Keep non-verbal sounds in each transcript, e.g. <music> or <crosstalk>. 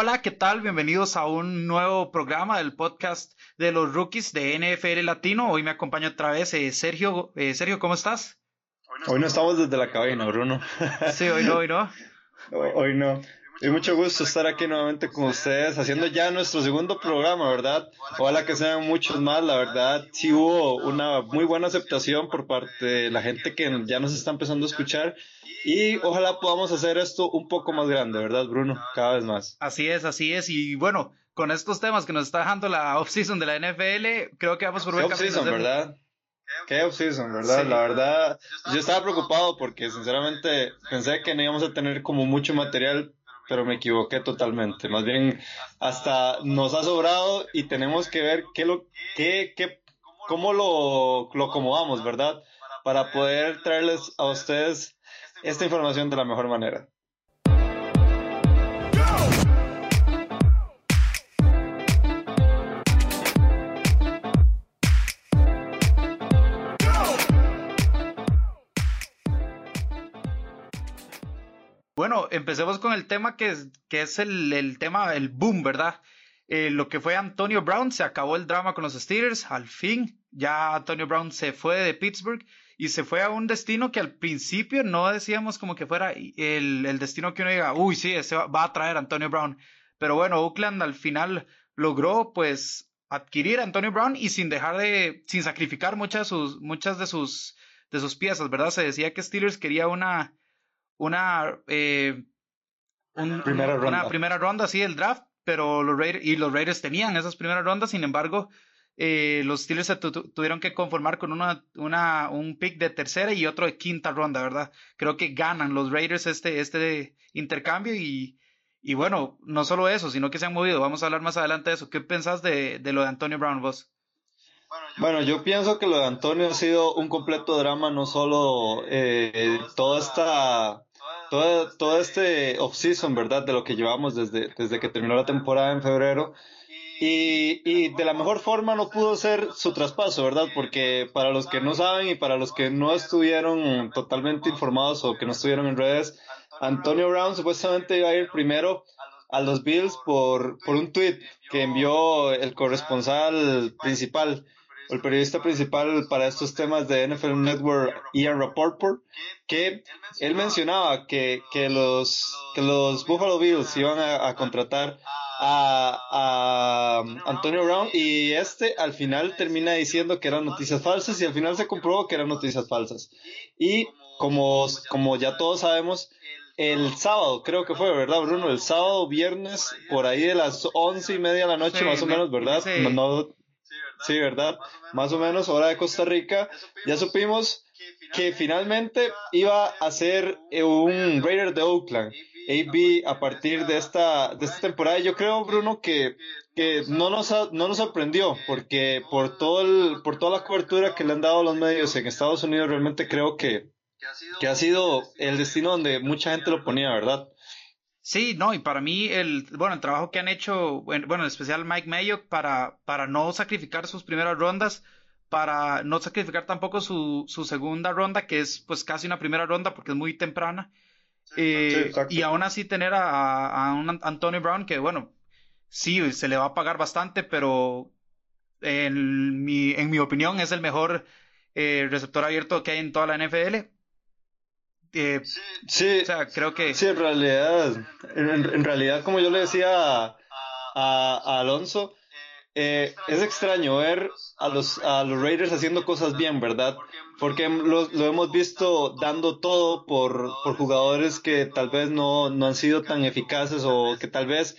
hola, ¿qué tal? Bienvenidos a un nuevo programa del podcast de los rookies de NFL Latino. Hoy me acompaña otra vez eh, Sergio. Eh, Sergio, ¿cómo estás? Hoy no estamos desde la cabina, Bruno. Sí, hoy no, hoy no. hoy no. Y mucho gusto estar aquí nuevamente con ustedes, haciendo ya nuestro segundo programa, ¿verdad? Ojalá que sean muchos más, la verdad, sí hubo una muy buena aceptación por parte de la gente que ya nos está empezando a escuchar y ojalá podamos hacer esto un poco más grande, ¿verdad, Bruno? Cada vez más. Así es, así es. Y bueno, con estos temas que nos está dejando la <laughs> off-season de la NFL, creo que vamos por buen camino. ¿verdad? Qué off-season, ¿verdad? La verdad, yo estaba preocupado porque sinceramente pensé que no íbamos a tener como mucho material, pero me equivoqué totalmente. Más bien, hasta nos ha sobrado y tenemos que ver qué lo, qué, qué, cómo lo, lo acomodamos, ¿verdad? Para poder traerles a ustedes esta información de la mejor manera. Bueno, empecemos con el tema que es, que es el, tema, el boom, ¿verdad? Eh, lo que fue Antonio Brown, se acabó el drama con los Steelers, al fin, ya Antonio Brown se fue de Pittsburgh y se fue a un destino que al principio no decíamos como que fuera el, el destino que uno diga, uy, sí, ese va, a traer a Antonio Brown. Pero bueno, Oakland al final logró pues adquirir a Antonio Brown y sin dejar de, sin sacrificar muchas, sus, muchas de sus, de sus piezas, ¿verdad? Se decía que Steelers quería una, una, eh, primera ronda. una primera ronda, sí, el draft, pero los Raiders, y los Raiders tenían esas primeras rondas, sin embargo, eh, los Steelers se tuvieron que conformar con una, una, un pick de tercera y otro de quinta ronda, ¿verdad? Creo que ganan los Raiders este, este intercambio y, y bueno, no solo eso, sino que se han movido. Vamos a hablar más adelante de eso. ¿Qué pensás de, de lo de Antonio Brown, vos? Bueno, yo pienso que lo de Antonio ha sido un completo drama, no solo eh, toda esta, toda, todo este off-season, ¿verdad? De lo que llevamos desde, desde que terminó la temporada en febrero, y, y, de la mejor forma no pudo ser su traspaso, ¿verdad? Porque para los que no saben y para los que no estuvieron totalmente informados o que no estuvieron en redes, Antonio Brown supuestamente iba a ir primero a los Bills por, por un tweet que envió el corresponsal principal, el periodista principal para estos temas de NFL Network, Ian Rapoport, que él mencionaba que, que, los, que los Buffalo Bills iban a contratar a, Antonio Brown y este al final termina diciendo que eran noticias falsas y al final se comprobó que eran noticias falsas. Y como, como ya todos sabemos, el sábado, creo que fue, ¿verdad, Bruno? El sábado, viernes, por ahí de las once y media de la noche, más o menos, ¿verdad? Sí. ¿verdad? Más o menos, hora de Costa Rica. Ya supimos que finalmente iba a ser un Raider de Oakland. AB a partir de esta, de esta temporada. Yo creo, Bruno, que, que no, nos no nos sorprendió, porque por, todo el, por toda la cobertura que le han dado los medios en Estados Unidos, realmente creo que, que ha sido el destino donde mucha gente lo ponía, ¿verdad? Sí, no, y para mí el, bueno, el trabajo que han hecho, bueno, en especial Mike Mayo para, para no sacrificar sus primeras rondas, para no sacrificar tampoco su, su segunda ronda, que es pues casi una primera ronda porque es muy temprana, eh, y aún así tener a, un Antonio Brown que, bueno, sí, se le va a pagar bastante, pero en mi, en mi opinión es el mejor eh, receptor abierto que hay en toda la NFL. Eh, sí, o sea, creo que... Sí, en realidad, en, realidad, como yo le decía a, a Alonso, eh, es extraño ver a los, a los Raiders haciendo cosas bien, ¿verdad? Porque lo, lo hemos visto dando todo por, por jugadores que tal vez no, no han sido tan eficaces o que tal vez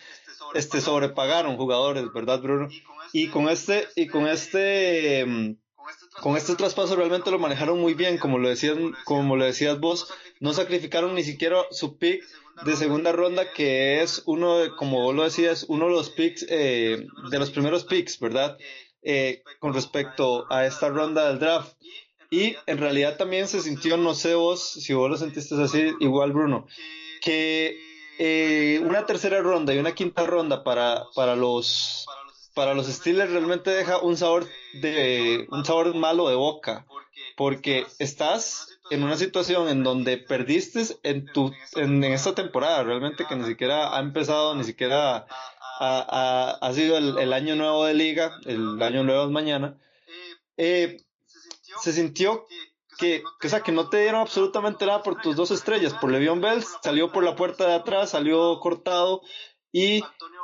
este, sobrepagaron jugadores, ¿verdad, Bruno? Y con este, y con este, mm, con este traspaso realmente lo manejaron muy bien, como lo decías, como lo decías vos, no sacrificaron ni siquiera su pick de segunda ronda, que es uno, de, como vos lo decías, uno de los picks, eh, de los primeros picks, ¿verdad? Eh, con respecto a esta ronda del draft. Y en realidad también se sintió, no sé vos, si vos lo sentiste así, igual Bruno, que eh, una tercera ronda y una quinta ronda para, para los para los Steelers realmente deja un sabor de un sabor malo de boca porque estás en una situación en donde perdiste en, tu, en, esta temporada, realmente que ni siquiera ha empezado, ni siquiera ha, sido el, año nuevo de liga, el año nuevo es mañana, eh, se sintió que, o sea, que no te dieron absolutamente nada por tus dos estrellas, por Le'Veon Bell, salió por la puerta de atrás, salió cortado, y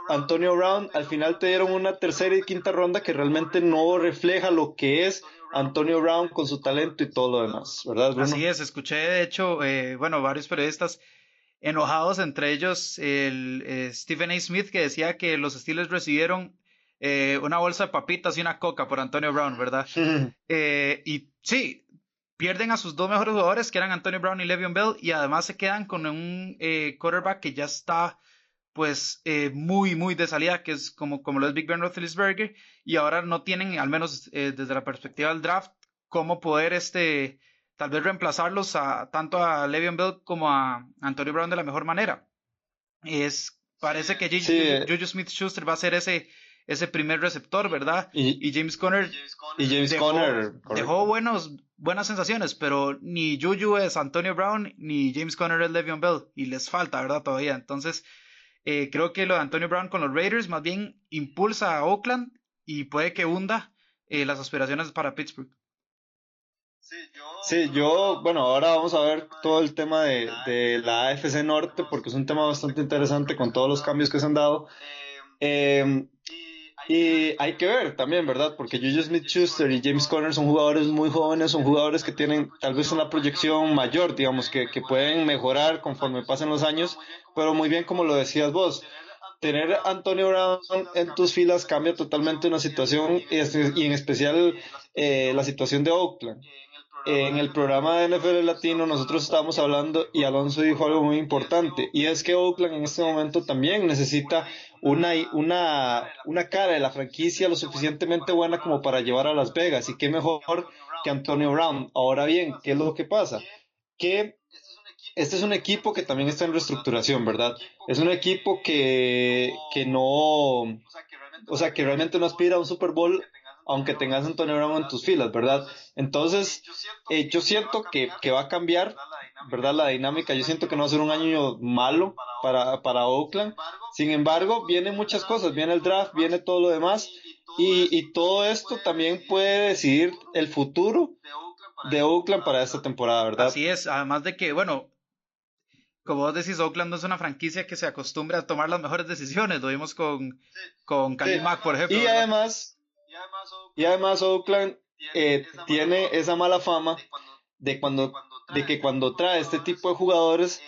Antonio Brown, al final te dieron una tercera y quinta ronda que realmente no refleja lo que es Antonio Brown con su talento y todo lo demás, ¿verdad? Así es, escuché de hecho, eh, bueno, varios periodistas enojados, entre ellos el eh, Stephen A. Smith, que decía que los Steelers recibieron eh, una bolsa de papitas y una coca por Antonio Brown, ¿verdad? <laughs> y sí, pierden a sus dos mejores jugadores, que eran Antonio Brown y Le'Veon Bell, y además se quedan con un quarterback que ya está pues eh, muy, muy de salida, que es como, como lo es Big Ben Roethlisberger, y ahora no tienen, al menos eh, desde la perspectiva del draft, cómo poder este, tal vez reemplazarlos a, tanto a Le'Veon Bell como a Antonio Brown de la mejor manera. Es, parece que Juju, Smith-Schuster va a ser ese, ese primer receptor, ¿verdad? Y, James Conner, y James dejó, Conner dejó buenos, buenas sensaciones, pero ni Juju es Antonio Brown, ni James Conner es Le'Veon Bell, y les falta, ¿verdad? Todavía. Entonces, eh, creo que lo de Antonio Brown con los Raiders más bien impulsa a Oakland y puede que hunda eh, las aspiraciones para Pittsburgh. Sí yo, bueno, ahora vamos a ver todo el tema de, de, la AFC Norte porque es un tema bastante interesante con todos los cambios que se han dado. Eh, y hay que ver también, ¿verdad? Porque Juju Smith-Schuster y James Conner son jugadores muy jóvenes, son jugadores que tienen tal vez una proyección mayor, digamos, que, que pueden mejorar conforme pasen los años, pero muy bien como lo decías vos. Tener a Antonio Brown en tus filas cambia totalmente una situación y en especial eh, la situación de Oakland. En el programa de NFL Latino nosotros estábamos hablando y Alonso dijo algo muy importante y es que Oakland en este momento también necesita una, una, una cara de la franquicia lo suficientemente buena como para llevar a Las Vegas. Y qué mejor que Antonio Brown. Ahora bien, ¿qué es lo que pasa? Que este es un equipo que también está en reestructuración, ¿verdad? Es un equipo que, que no, o sea, que realmente no aspira a un Super Bowl aunque tengas a Antonio Brown en tus filas, ¿verdad? Entonces, eh, yo siento que, que va a cambiar ¿verdad? La dinámica. Yo siento que no va a ser un año malo para, para Oakland. Sin embargo, vienen muchas cosas. Viene el draft, viene todo lo demás. Y, y todo esto también puede decidir el futuro de Oakland para esta temporada, ¿verdad? Así es. Además de que, bueno, como vos decís, Oakland no es una franquicia que se acostumbra a tomar las mejores decisiones. Lo vimos con, con Mack, por ejemplo. Y además, y además Oakland eh, tiene esa mala fama de cuando de que cuando trae este tipo de jugadores,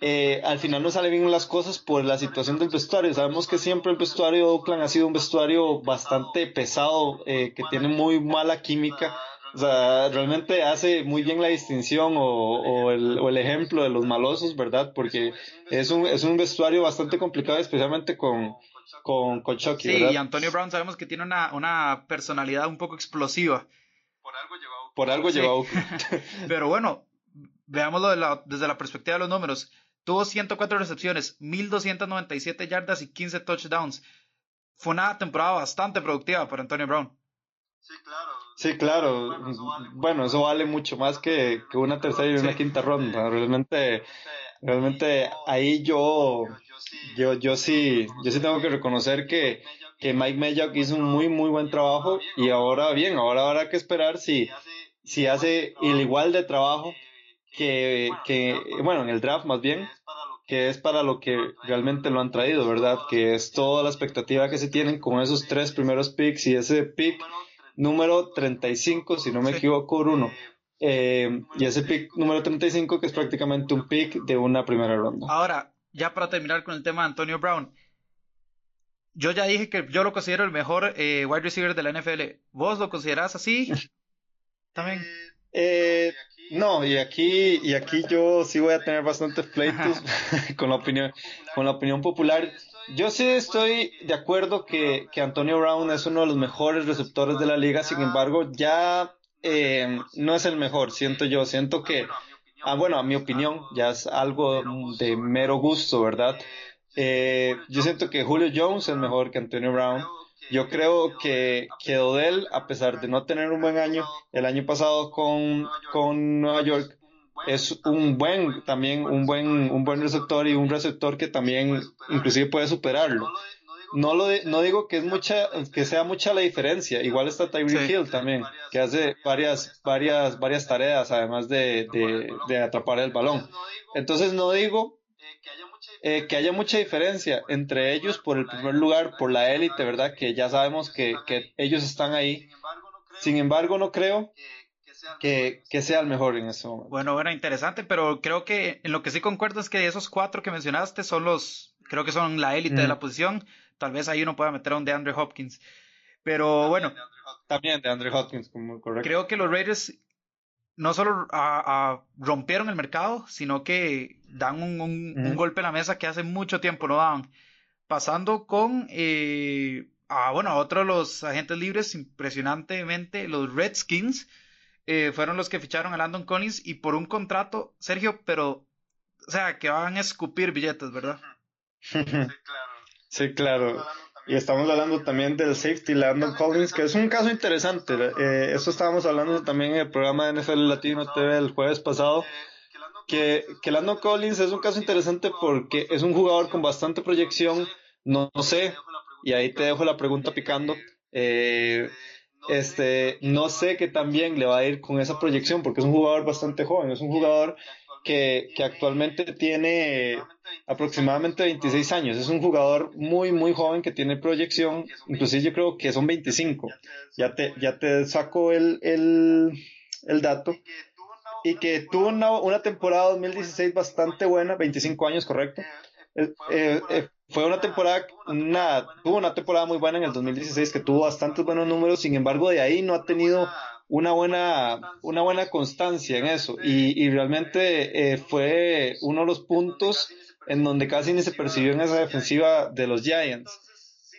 eh, al final no salen bien las cosas por la situación del vestuario. Sabemos que siempre el vestuario de Oakland ha sido un vestuario bastante pesado, eh, que tiene muy mala química. O sea, realmente hace muy bien la distinción. o, el, o el ejemplo de los malosos, ¿verdad? Porque es un, es un vestuario bastante complicado, especialmente con, con, con Chucky. Sí, y Antonio Brown sabemos que tiene una, una personalidad un poco explosiva. Por algo llevado. Por algo llevado. <laughs> Pero bueno, veámoslo desde la perspectiva de los números. Tuvo 104 recepciones, 1297 yardas y 15 touchdowns. Fue una temporada bastante productiva para Antonio Brown. Sí, claro. Sí, claro. Bueno, eso vale, mucho más que, una tercera y una quinta ronda. Realmente, realmente ahí yo, yo, yo sí, yo sí tengo que reconocer que, que Mike Mayock hizo un muy, muy buen trabajo y ahora bien, ahora habrá que esperar si, si hace el igual de trabajo que, que, bueno, en el draft más bien, que es para lo que realmente lo han traído, ¿verdad? Que es toda la expectativa que se tienen con esos tres primeros picks y ese pick número 35, si no me equivoco, uno. Eh, y ese pick número 35 que es prácticamente un pick de una primera ronda. Ahora, ya para terminar con el tema de Antonio Brown, yo ya dije que yo lo considero el mejor eh, wide receiver de la NFL. ¿Vos lo considerás así? <laughs> También. Eh, no, y aquí, y aquí yo sí voy a tener bastantes pleitos con la opinión, con la opinión popular. Yo sí estoy de acuerdo que, que Antonio Brown es uno de los mejores receptores de la liga, sin embargo, ya eh, no es el mejor, siento yo, siento que, ah, bueno, a mi opinión, ya es algo de mero gusto, ¿verdad? Eh, yo siento que Julio Jones es mejor que Antonio Brown. Yo creo que, que Odell, a pesar de no tener un buen año, el año pasado con, con Nueva York, es un buen, también un buen, un buen receptor y un receptor que también inclusive puede superarlo. No, lo no digo que es mucha, que sea mucha la diferencia. Igual está Tyreek Hill también, que hace varias, varias, varias tareas además de, de, atrapar el balón. Entonces no digo eh, que haya mucha diferencia entre ellos por el primer lugar, por la élite, ¿verdad? Que ya sabemos que, que ellos están ahí. Sin embargo, no creo que, que, sea el mejor en ese momento. Bueno, bueno, interesante, pero creo que en lo que sí concuerdo es que esos cuatro que mencionaste son los, creo que son la élite de la posición. Tal vez ahí uno pueda meter a un de Andre Hopkins. Pero bueno. También de Andre Hopkins, como correcto. Creo que los Raiders no solo a, rompieron el mercado, sino que dan un, un, golpe a la mesa que hace mucho tiempo no daban. Pasando con eh, a, bueno, a otro de los agentes libres, impresionantemente, los Redskins, eh, fueron los que ficharon a Landon Collins y por un contrato, Sergio, pero, o sea, que van a escupir billetes, ¿verdad? Sí, claro. Sí, claro. Y estamos hablando también del safety Landon Collins, que es un caso interesante. Eh, eso estábamos hablando también en el programa de NFL Latino TV el jueves pasado. Que, que Landon Collins es un caso interesante porque es un jugador con bastante proyección. No, sé, y ahí te dejo la pregunta picando. Eh, este, no sé qué también le va a ir con esa proyección porque es un jugador bastante joven, es un jugador que, actualmente tiene aproximadamente 26 años. Es un jugador muy, muy joven que tiene proyección. Inclusive yo creo que son 25. Ya te, ya te saco el, el, el dato. Y que tuvo una, una, temporada 2016 bastante buena, 25 años, correcto. Eh, eh, eh, fue una temporada, una, tuvo una temporada muy buena en el 2016 que tuvo bastantes buenos números, sin embargo de ahí no ha tenido una buena, una buena constancia en eso y, y realmente eh, fue uno de los puntos en donde casi ni se percibió en esa defensiva de los Giants.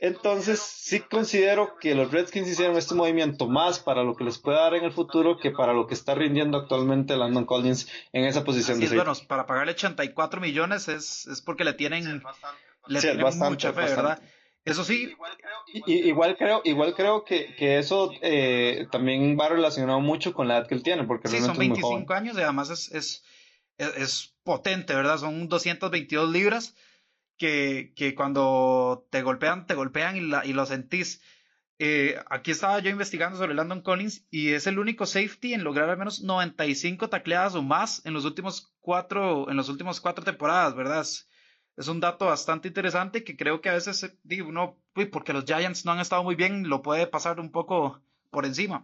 Entonces sí considero que los Redskins hicieron este movimiento más para lo que les puede dar en el futuro que para lo que está rindiendo actualmente Landon Collins en esa posición de bueno, para pagarle 84 millones es, es porque le tienen, le tienen mucha fe, ¿verdad? Eso sí. Igual creo, igual creo que, que eso eh, también va relacionado mucho con la edad que él tiene, porque sí, son 25 años y además es, es, es, potente, ¿verdad? Son 222 libras que, que cuando te golpean, te golpean y, la, y lo sentís. Eh, aquí estaba yo investigando sobre Landon Collins y es el único safety en lograr al menos 95 tacleadas o más en los últimos cuatro, en los últimos cuatro temporadas, ¿verdad? es un dato bastante interesante que creo que a veces eh, digo, uno, porque los Giants no han estado muy bien, lo puede pasar un poco por encima.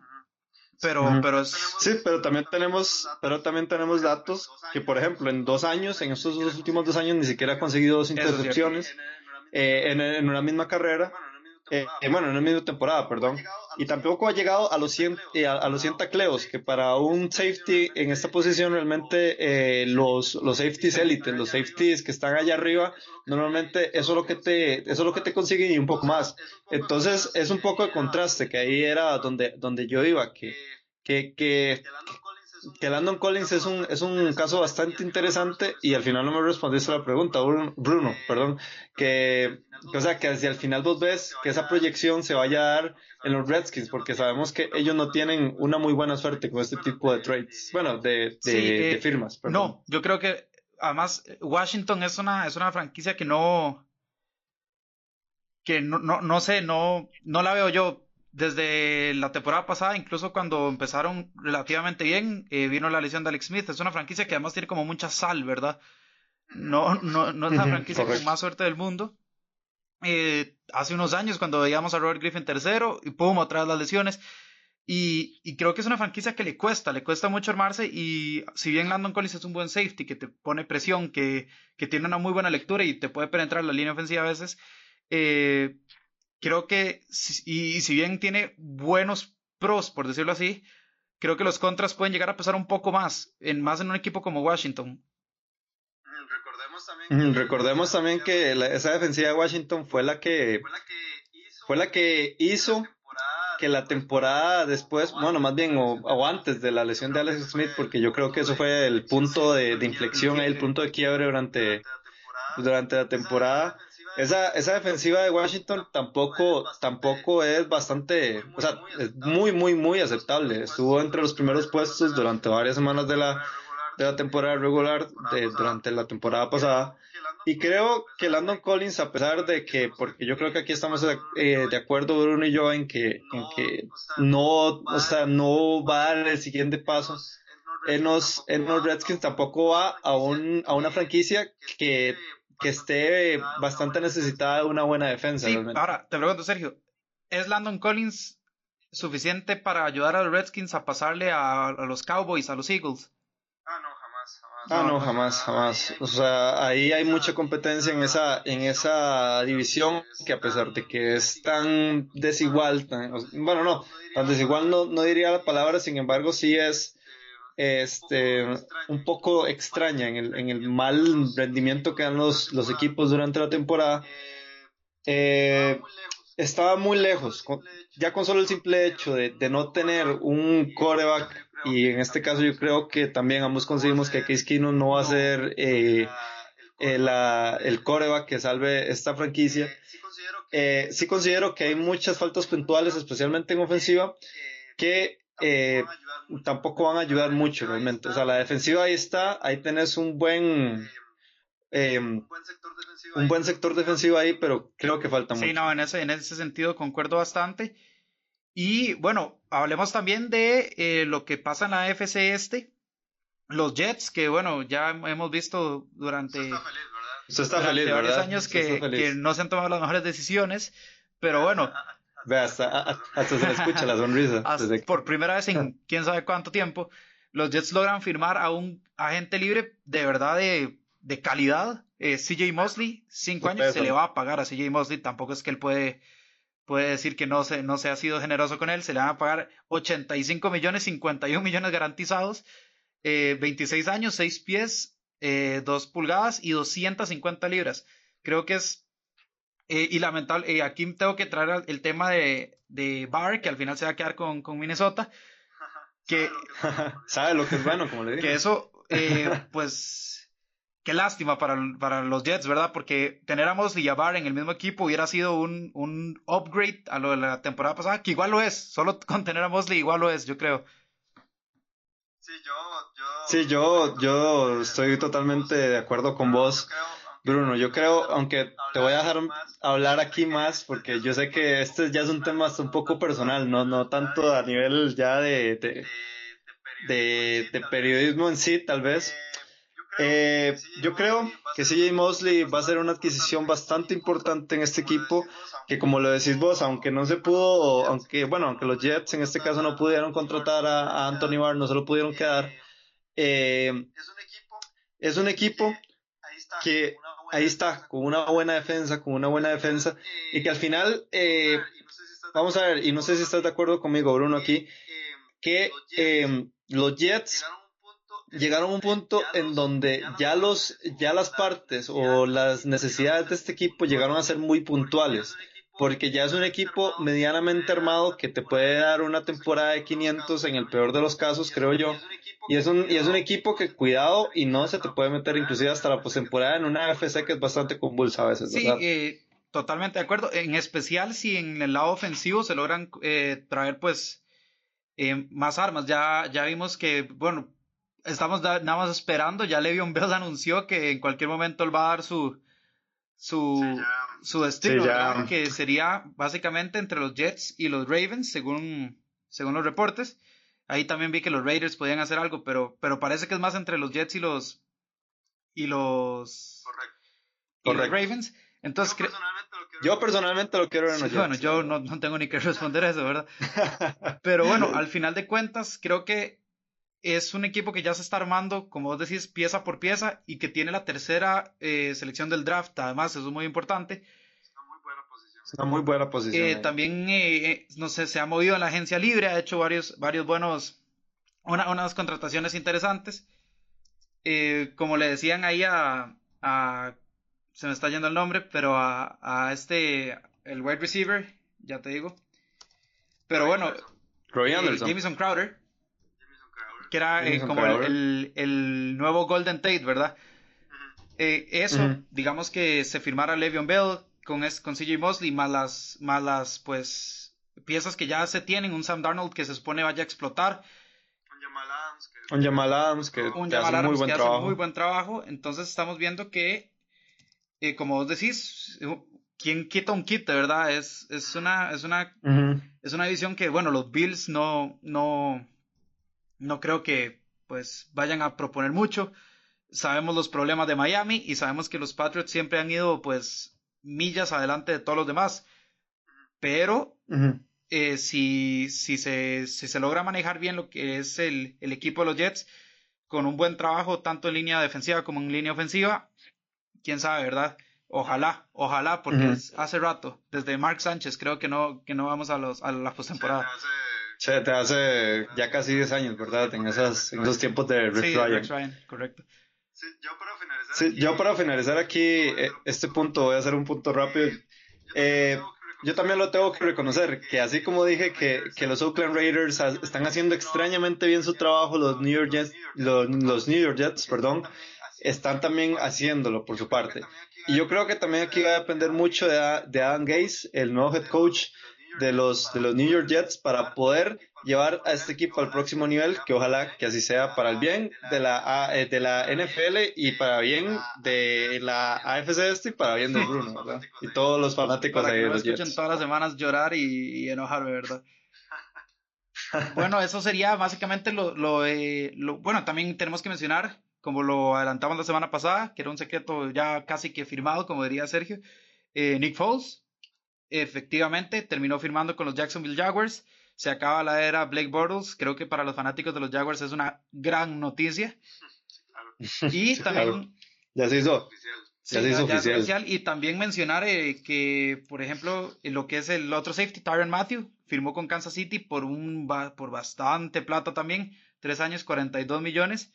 Pero, pero es... Sí, pero también tenemos, pero también tenemos datos que, por ejemplo, en dos años, en estos dos últimos dos años, ni siquiera ha conseguido dos intercepciones eh, en, en, una misma carrera. Eh, bueno, en la misma temporada, perdón. Y tampoco ha llegado a los 100, eh, a, los 100 tacleos, que para un safety en esta posición realmente eh, los, los safeties élites, los safeties que están allá arriba, normalmente eso es lo que te, eso es lo que te consiguen y un poco más. Entonces es un poco de contraste, que ahí era donde, donde yo iba, que, que, que, que Landon Collins es un, es un caso bastante interesante y al final no me respondiste a la pregunta, Bruno, perdón, que, o sea, que si al final vos ves que esa proyección se vaya a dar en los Redskins, porque sabemos que ellos no tienen una muy buena suerte con este tipo de trades, bueno, de, de, eh, firmas. No, yo creo que además Washington es una, es una franquicia que no, que no, no, no sé, no, no la veo yo desde la temporada pasada, incluso cuando empezaron relativamente bien, eh, vino la lesión de Alex Smith. Es una franquicia que además tiene como mucha sal, ¿verdad? No, no, no es la franquicia con más suerte del mundo. Eh, hace unos años, cuando veíamos a Robert Griffin tercero, y pum, atrás las lesiones. Y, y, creo que es una franquicia que le cuesta, le cuesta mucho armarse. Y si bien Landon Collins es un buen safety, que te pone presión, que, que tiene una muy buena lectura y te puede penetrar la línea ofensiva a veces, eh, creo que, y, si bien tiene buenos pros, por decirlo así, creo que los contras pueden llegar a pesar un poco más, en, más en un equipo como Washington. Recordemos también que, esa defensiva de Washington fue la que, fue la que hizo que la temporada después, bueno, más bien o, antes de la lesión de Alex Smith, porque yo creo que eso fue el punto de, de inflexión, el punto de quiebre durante, durante la temporada esa, esa defensiva de Washington tampoco, tampoco es bastante, o sea, es muy, muy, muy aceptable. Estuvo entre los primeros puestos durante varias semanas de la, de la temporada regular de, durante la temporada pasada. Y creo que Landon Collins, a pesar de que, porque yo creo que aquí estamos eh, de acuerdo Bruno y yo en que, en que no, o sea, no va a dar el siguiente paso, en los, en los Redskins tampoco va a, un, a una franquicia que, que esté bastante necesitada de una buena defensa. ahora te pregunto, Sergio, ¿es Landon Collins suficiente para ayudar a los Redskins a pasarle a, a los Cowboys, a los Eagles? Ah, no, jamás, jamás. O sea, ahí hay mucha competencia en esa, en esa división que a pesar de que es tan desigual, bueno, no, tan desigual no, no diría la palabra, sin embargo, sí es este un poco extraña en el, en el mal rendimiento que dan los, los equipos durante la temporada. Eh, estaba muy lejos, ya con solo el simple hecho de, de no tener un coreback y en este caso yo creo que también ambos conseguimos que Case Keenum no va a ser eh, el, el coreback que salve esta franquicia. Eh, sí considero que hay muchas faltas puntuales, especialmente en ofensiva, que eh, tampoco van a ayudar mucho realmente. O sea, la defensiva ahí está, ahí tenés un buen... un buen sector defensivo ahí, pero creo que falta mucho. Sí, no, en ese, en ese sentido concuerdo bastante. Y bueno, hablemos también de eh, lo que pasa en la FC este. Los Jets, que bueno, ya hemos visto durante, está feliz, varios años que, no se han tomado las mejores decisiones, pero bueno. <laughs> Ve, hasta, se le escucha la sonrisa. <laughs> Por primera vez en quién sabe cuánto tiempo, los Jets logran firmar a un agente libre de verdad de, de calidad. Eh, CJ Mosley, cinco años, se le va a pagar a CJ Mosley, tampoco es que él puede puede decir que no se, no se ha sido generoso con él, se le van a pagar 85 millones, 51 millones garantizados, 26 eh, años, 6 pies, eh, 2 pulgadas y 250 libras. Creo que es, eh, y lamentable, eh, aquí tengo que traer el tema de, de Barr, que al final se va a quedar con, con Minnesota, que... <laughs> sabe lo que es bueno, como le digo. Que eso, <laughs> pues qué lástima para, para, los Jets, ¿verdad? Porque tener a Mosley y a Barr en el mismo equipo hubiera sido un, un, upgrade a lo de la temporada pasada, que igual lo es, solo <laughs> con tener a Mosley igual lo es, yo creo. Sí, yo, yo, sí, yo, yo estoy totalmente de acuerdo con vos. Bruno, yo creo, aunque te voy a dejar hablar aquí más, porque yo sé que este ya es un tema un poco personal, no, no tanto a nivel ya de, de, de, de periodismo en sí, tal vez. Eh, yo creo que CJ Mosley va a ser una adquisición bastante importante en este equipo, que como lo decís vos, aunque no se pudo, aunque bueno, aunque los Jets en este caso no pudieron contratar a, Anthony Barr, no se lo pudieron quedar, eh, es un equipo que ahí está, con una buena defensa, con una buena defensa, y que al final, eh, vamos a ver, y no sé si estás de acuerdo conmigo, Bruno, aquí, que los Jets llegaron a un punto en donde ya los ya las partes o las necesidades de este equipo llegaron a ser muy puntuales porque ya es un equipo medianamente armado que te puede dar una temporada de 500 en el peor de los casos creo yo y es un y es un equipo que cuidado y no se te puede meter inclusive hasta la postemporada en una FC que es bastante convulsa a veces sí eh, totalmente de acuerdo. En especial si en el lado ofensivo se logran eh, traer pues eh, más armas. Ya ya vimos que bueno estamos nada más esperando. Ya Le'Veon Bell <laughs> anunció que en cualquier momento él va a dar su su, su destino, que sería básicamente entre los Jets y los Ravens, según, según los reportes. Ahí también vi que los Raiders podían hacer algo, pero, pero parece que es más entre los Jets y los y los, Ravens. Entonces, yo personalmente lo quiero, en Bueno, yo no, no tengo ni que responder a eso, ¿verdad? <laughs> pero bueno, al final de cuentas, creo que es un equipo que ya se está armando, como vos decís, pieza por pieza y que tiene la tercera eh, selección del draft. Además, eso es muy importante. Está muy buena posición. Está muy buena posición. Eh, también, eh, no sé, se ha movido en la agencia libre, ha hecho varios, varios buenos, unas contrataciones interesantes. como le decían ahí a, se me está yendo el nombre, pero a, a este, el wide receiver, ya te digo. Pero bueno, Jameson Crowder que era eh, como el, el, nuevo Golden Tate, ¿verdad? Eh, eso, digamos que se firmara Le'Veon Bell con, con CJ Mosley, más las, más las, pues, piezas que ya se tienen, un Sam Darnold que se supone vaya a explotar. un Jamal Adams que, un hace muy buen trabajo. muy buen trabajo. Entonces estamos viendo que, eh, como vos decís, ¿quién quita un kit, verdad? Es, es una, es una, es una división que, bueno, los Bills no, no, no creo que pues vayan a proponer mucho. Sabemos los problemas de Miami y sabemos que los Patriots siempre han ido pues millas adelante de todos los demás. Pero eh, si, si, se, si se logra manejar bien lo que es el, el equipo de los Jets, con un buen trabajo tanto en línea defensiva como en línea ofensiva, quién sabe, ¿verdad? Ojalá, ojalá, porque hace rato, desde Mark Sánchez, creo que no, que no vamos a, los, a la postemporada. Te hace ya casi 10 años, ¿verdad? En, esas, en esos tiempos de Rick sí, Ryan. correcto. Sí, yo para finalizar aquí, yo para finalizar aquí eh, este punto, voy a hacer un punto rápido. Eh, yo también lo tengo que reconocer, que así como dije que, que los Oakland Raiders están haciendo extrañamente bien su trabajo, los New York Jets, los, los New York Jets, perdón, están también haciéndolo por su parte. Y yo creo que también aquí va a depender mucho de, de Adam Gase, el nuevo head coach de los, de los New York Jets, para poder llevar a este equipo al próximo nivel, que ojalá que así sea para el bien de la, eh, de la NFL y para bien de la AFC este y para bien de Bruno, ¿verdad? Y todos los fanáticos de los Jets. escuchen todas las semanas llorar y, y enojarme, ¿verdad? bueno, eso sería básicamente lo, lo, lo, bueno, también tenemos que mencionar como lo adelantamos la semana pasada, que era un secreto ya casi que firmado, como diría Sergio, eh, Nick Foles efectivamente terminó firmando con los Jacksonville Jaguars. Se acaba la era Blake Bortles. Creo que para los fanáticos de los Jaguars es una gran noticia. Y también... Ya se hizo. ya se hizo oficial. Y también mencionar eh, que, por ejemplo, lo que es el otro safety, Tyron Matthew, firmó con Kansas City por, un, por bastante plata también, tres años, 42 millones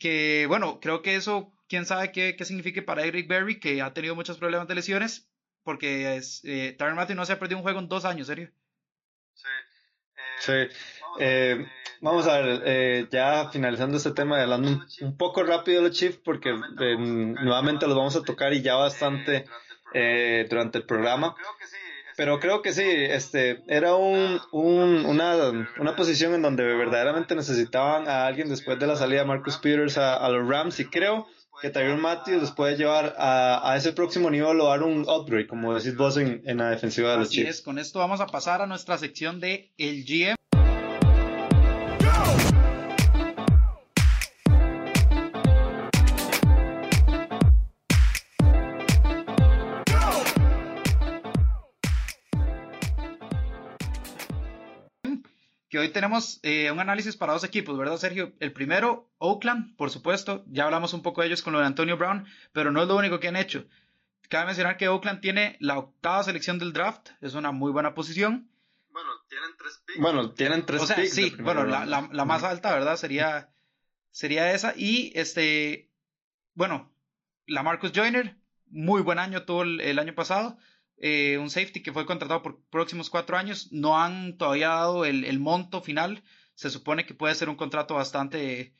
que bueno, creo que eso, quién sabe qué, qué significa para Eric Berry, que ha tenido muchos problemas de lesiones, porque es, eh, Tyron Matthew no se ha perdido un juego en dos años, ¿serio? Sí. Eh, sí. Eh, vamos a ver, eh, ya finalizando este tema, hablando un, poco rápido de los Chiefs, porque nuevamente los vamos a tocar y ya bastante durante el programa. Creo que sí, pero creo que sí, este, era un, un, una, una, posición en donde verdaderamente necesitaban a alguien después de la salida de Marcus Peters a, los Rams y creo que Tyron Matthews les puede llevar a, a, ese próximo nivel o dar un upgrade, como decís vos en, en la defensiva de los Chiefs. Es, con esto vamos a pasar a nuestra sección de el GM. Hoy tenemos eh, un análisis para dos equipos, ¿verdad, Sergio? El primero, Oakland, por supuesto, ya hablamos un poco de ellos con lo de Antonio Brown, pero no es lo único que han hecho. Cabe mencionar que Oakland tiene la octava selección del draft, es una muy buena posición. Bueno, tienen tres picks. Bueno, tienen tres o sea, Sí, bueno, la, la, más alta, ¿verdad? Sería, sería esa. Y este, bueno, la Marcus Joyner, muy buen año tuvo el año pasado. Eh, un safety que fue contratado por próximos cuatro años. No han todavía dado el, monto final. Se supone que puede ser un contrato bastante,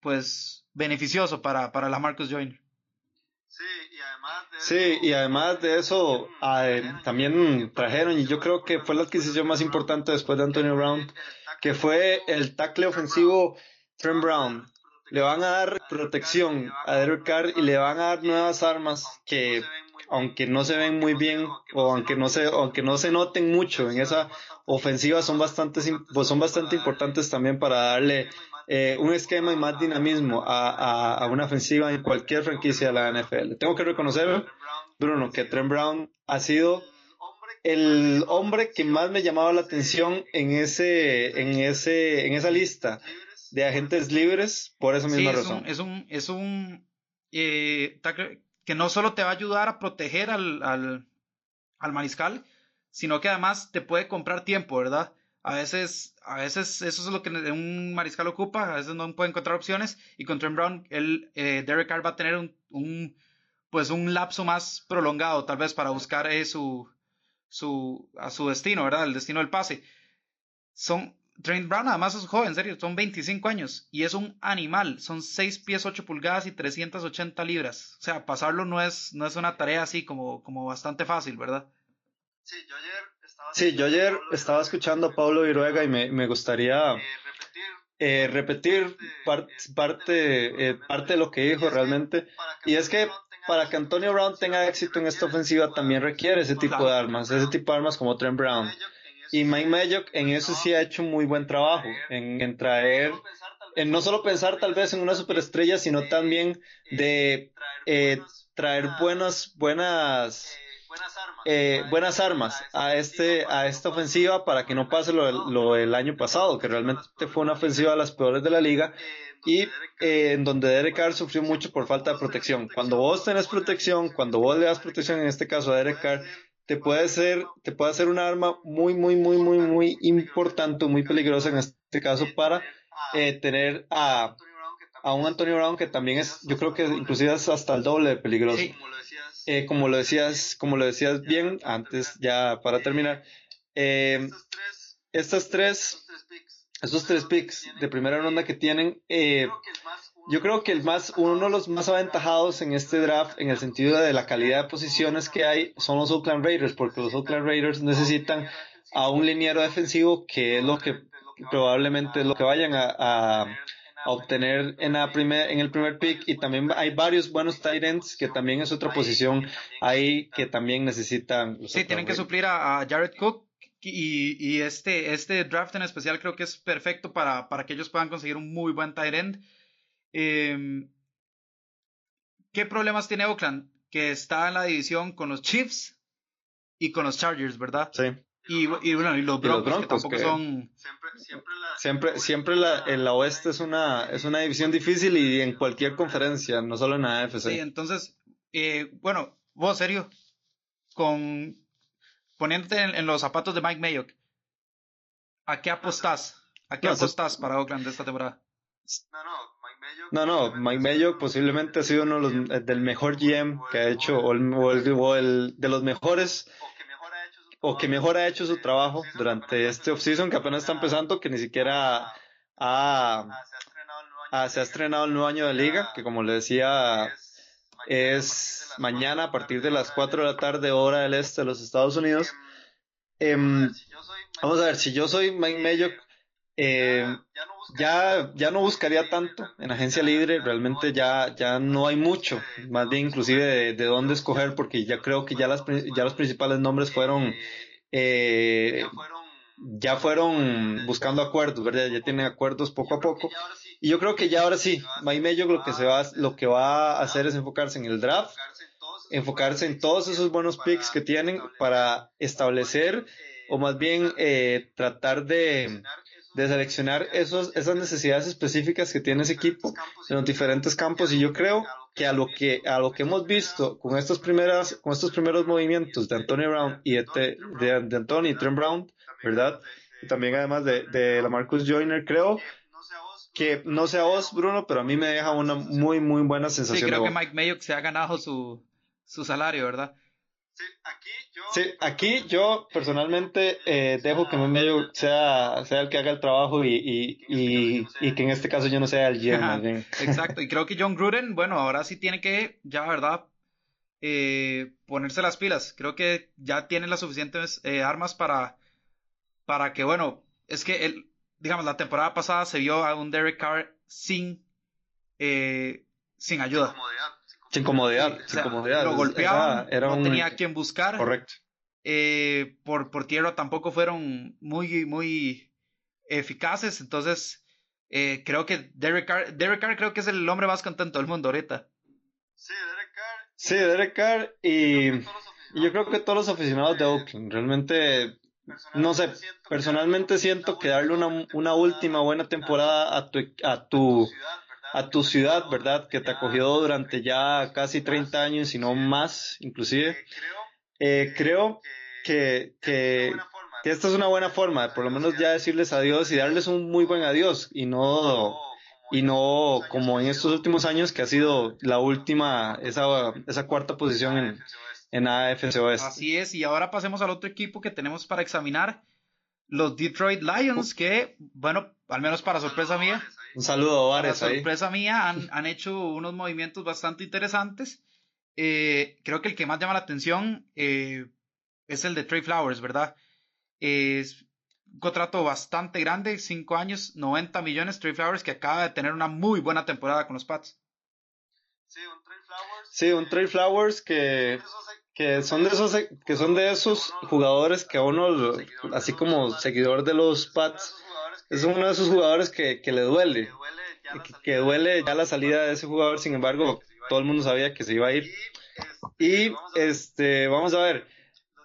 pues, beneficioso para, para la Marcus Joyner. Sí, y además de eso, sí, y además de eso también trajeron, y yo creo que fue la adquisición más importante después de Antonio Brown, que fue el tackle ofensivo Trent Brown. Le van a dar protección a Derek Carr y le van a dar nuevas armas que aunque no se ven muy bien o aunque no se, aunque no se noten mucho en esa ofensiva, son bastante, pues son bastante importantes también para darle eh, un esquema y más dinamismo a, a, una ofensiva en cualquier franquicia de la NFL. Tengo que reconocer, Bruno, que Trent Brown ha sido el hombre que más me llamaba la atención en ese, en ese, en esa lista de agentes libres por esa misma razón. es un, es un eh, que no solo te va a ayudar a proteger al, al, al mariscal, sino que además te puede comprar tiempo, ¿verdad? A veces, a veces eso es lo que un mariscal ocupa, a veces no puede encontrar opciones y con Trent Brown, el eh, Derek Carr va a tener un, un, pues un lapso más prolongado tal vez para buscar eh, su, su, a su destino, ¿verdad? El destino del pase. Son, Trent Brown además es joven, en serio, son 25 años y es un animal, son 6 pies 8 pulgadas y 380 libras. O sea, pasarlo no es, no es una tarea así como, como bastante fácil, ¿verdad? Sí, yo ayer estaba, sí, yo ayer estaba escuchando a Pablo Viruega y me, me gustaría... Eh, repetir eh, repetir parte, parte, eh, parte de lo que dijo realmente. Y es que para que Antonio Brown tenga éxito en esta ofensiva también requiere ese tipo de armas, ese tipo de armas como Trent Brown. Y Mike Mayock en eso sí ha hecho muy buen trabajo, en, en traer, en no solo pensar tal vez en una superestrella, sino también de eh, traer buenas, buenas eh, buenas armas a este a esta ofensiva para que no pase lo, del año pasado que realmente fue una ofensiva de las peores de la liga y eh, en donde Derek Carr sufrió mucho por falta de protección. Cuando vos tenés protección cuando vos le das protección en este caso a Derek Carr te puede ser te puede ser un arma muy muy muy muy muy importante muy peligrosa en este caso para eh, tener a a un Antonio Brown que también es, yo creo que inclusive es hasta el doble de peligroso. Eh, como lo decías, como lo decías bien antes, ya para terminar, eh, estas tres, estos tres picks de primera ronda que tienen, yo creo que el más, uno de los más aventajados en este draft, en el sentido de la calidad de posiciones que hay, son los Oakland Raiders, porque los Oakland Raiders necesitan a un liniero defensivo que es lo que probablemente es lo que vayan a obtener en, la primer, en el primer pick y también hay varios buenos tight ends que también es otra posición ahí que también necesitan. Sí, tienen que suplir a, Jared Cook y, y, este, este draft en especial creo que es perfecto para, para que ellos puedan conseguir un muy buen tight end. Em, ¿Qué problemas tiene Oakland? Que está en la división con los Chiefs y con los Chargers, ¿verdad? Sí. Y, y, bueno, y los Broncos, que tampoco son... Siempre, siempre, la, en la oeste es una, es una división difícil y en cualquier conferencia, no solo en la AFC. Sí, entonces, eh, bueno, vos, serio, con poniéndote en, los zapatos de Mike Mayock, ¿a qué apostás? ¿A qué apostás para Oakland esta temporada? No, no, Mike Mayock posiblemente ha sido uno de los, eh, del mejor GM que ha hecho, o el, o el de los mejores o que mejor ha hecho su trabajo durante este offseason que apenas está empezando, que ni siquiera ha, se ha estrenado el nuevo año de liga, que como le decía es mañana a partir de las 4 de la tarde hora del este de los Estados Unidos. Em, vamos a ver, si yo soy Mike Mayock, eh, ya, ya no buscaría tanto en agencia libre, realmente ya, ya no hay mucho, más bien inclusive de, de dónde escoger, porque ya creo que ya, las, ya los principales nombres fueron, eh, ya fueron buscando acuerdos, ¿verdad? Ya tienen acuerdos poco a poco. Y yo creo que ya ahora sí, Mello lo que, se va, lo que va a hacer es enfocarse en el draft, enfocarse en todos esos buenos picks que tienen para establecer o más bien eh, tratar de de seleccionar esos, esas necesidades específicas que tiene ese equipo en los diferentes campos. Y yo creo que a lo que a lo que hemos visto con estos primeras con estos primeros movimientos de Antonio Brown y de, de, de Anthony y Trent Brown verdad y también además de, de la Marcus Joyner creo que no sea vos Bruno pero a mí me deja una muy muy buena sensación sí creo que Mike Mayock se ha ganado su su salario verdad Sí, sí, aquí yo personalmente eh, dejo que medio sea, sea el que haga el trabajo y, y, y, y que en este caso yo no sea el GM. <laughs> Exacto, y creo que John Gruden, bueno, ahora sí tiene que, ya, ¿verdad? Eh, ponerse las pilas. Creo que ya tiene las suficientes eh, armas para, para que, bueno, es que, el, digamos, la temporada pasada se vio a un Derek Carr sin, eh, sin ayuda. Sin comodidad, sin comodidad. Lo golpeaban, no tenía quien buscar. Correcto. Eh, por, por tierra tampoco fueron muy, muy eficaces, entonces eh, creo que Derek Carr, Derek Carr creo que es el hombre más contento del mundo ahorita. Sí, Derek Carr. Sí, Derek Carr y, yo creo que todos los aficionados de Oakland, realmente, no sé, personalmente siento que darle una, una última buena temporada a tu, a tu a tu ciudad, ¿verdad? Que te acogió durante ya casi 30 años, si no más, inclusive. Eh, creo que, que, que, esta es una buena forma, por lo menos ya decirles adiós. y darles un muy buen adiós y no y no como en estos últimos años que ha sido la última, esa, esa cuarta posición en, en AFC Así es, y ahora pasemos al otro equipo que tenemos para examinar, los Detroit Lions, que, bueno, al menos para sorpresa mía, un saludo, Vares. Para sorpresa mía, han, han, hecho unos movimientos bastante interesantes. Eh, creo que el que más llama la atención eh, es el de Trey Flowers, ¿verdad? un contrato bastante grande, 5 años, 90 millones, Trey Flowers, que acaba de tener una muy buena temporada con los Pats. Sí, un Trey Flowers. Sí, un Trey Flowers que, que son de esos que son de esos jugadores que a uno, así como seguidor de los Pats, es uno de esos jugadores que, que le duele, que, duele ya la salida de ese jugador, sin embargo, todo el mundo sabía que se iba a ir. Y este, vamos a ver,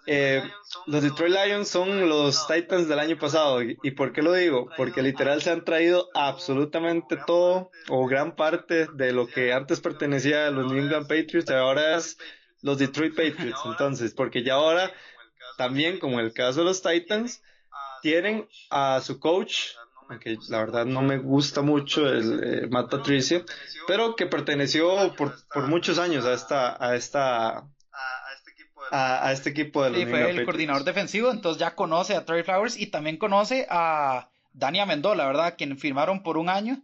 eh, los Detroit Lions son los Titans del año pasado. ¿Y por qué lo digo? Porque literal se han traído absolutamente todo o gran parte de lo que antes pertenecía a los New England Patriots y ahora es los Detroit Patriots. Entonces, porque ya ahora, también como el caso de los Titans, tienen a su coach, aunque la verdad no me gusta mucho el eh, Matt Patricia, pero que perteneció por, por muchos años a esta, a esta a, este equipo de los Sí, fue el coordinador defensivo, entonces ya conoce a Trey Flowers y también conoce a Dani Amendola, ¿verdad? Quien firmaron por un año